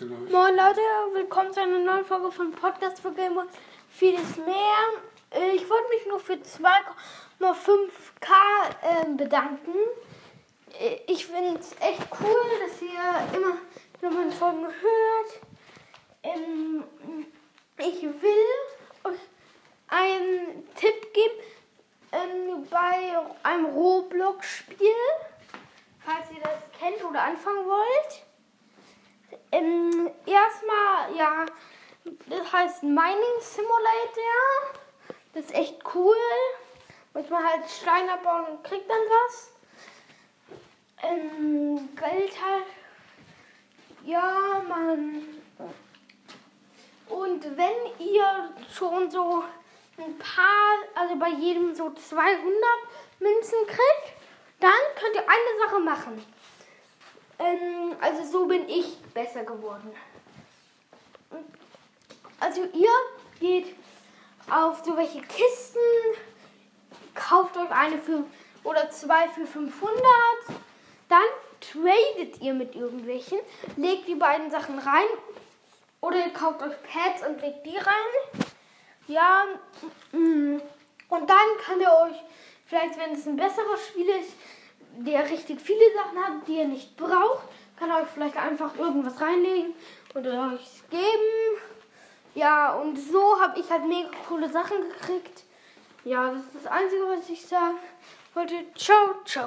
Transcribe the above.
Leute, Leute. Moin Leute, willkommen zu einer neuen Folge von Podcast für Gamer. Vieles mehr. Ich wollte mich nur für 2,5k ähm, bedanken. Ich finde es echt cool, dass ihr immer wieder meine Folgen hört. Ähm, Ich will euch einen Tipp geben ähm, bei einem Roblox-Spiel, falls ihr das kennt oder anfangen wollt. Ähm, erstmal, ja, das heißt Mining Simulator. Das ist echt cool. Muss man halt Steine abbauen und kriegt dann was. Ähm, Geld halt. Ja, man. Und wenn ihr schon so ein paar, also bei jedem so 200 Münzen kriegt, dann könnt ihr eine Sache machen. Ähm, also so bin ich besser geworden. Also ihr geht auf so welche Kisten, kauft euch eine für oder zwei für 500, dann tradet ihr mit irgendwelchen, legt die beiden Sachen rein oder ihr kauft euch Pads und legt die rein. Ja, mm, und dann könnt ihr euch, vielleicht wenn es ein besseres Spiel ist, der richtig viele Sachen hat, die ihr nicht braucht, euch vielleicht einfach irgendwas reinlegen und euch geben. Ja, und so habe ich halt mega coole Sachen gekriegt. Ja, das ist das Einzige, was ich sagen wollte. Ciao, ciao.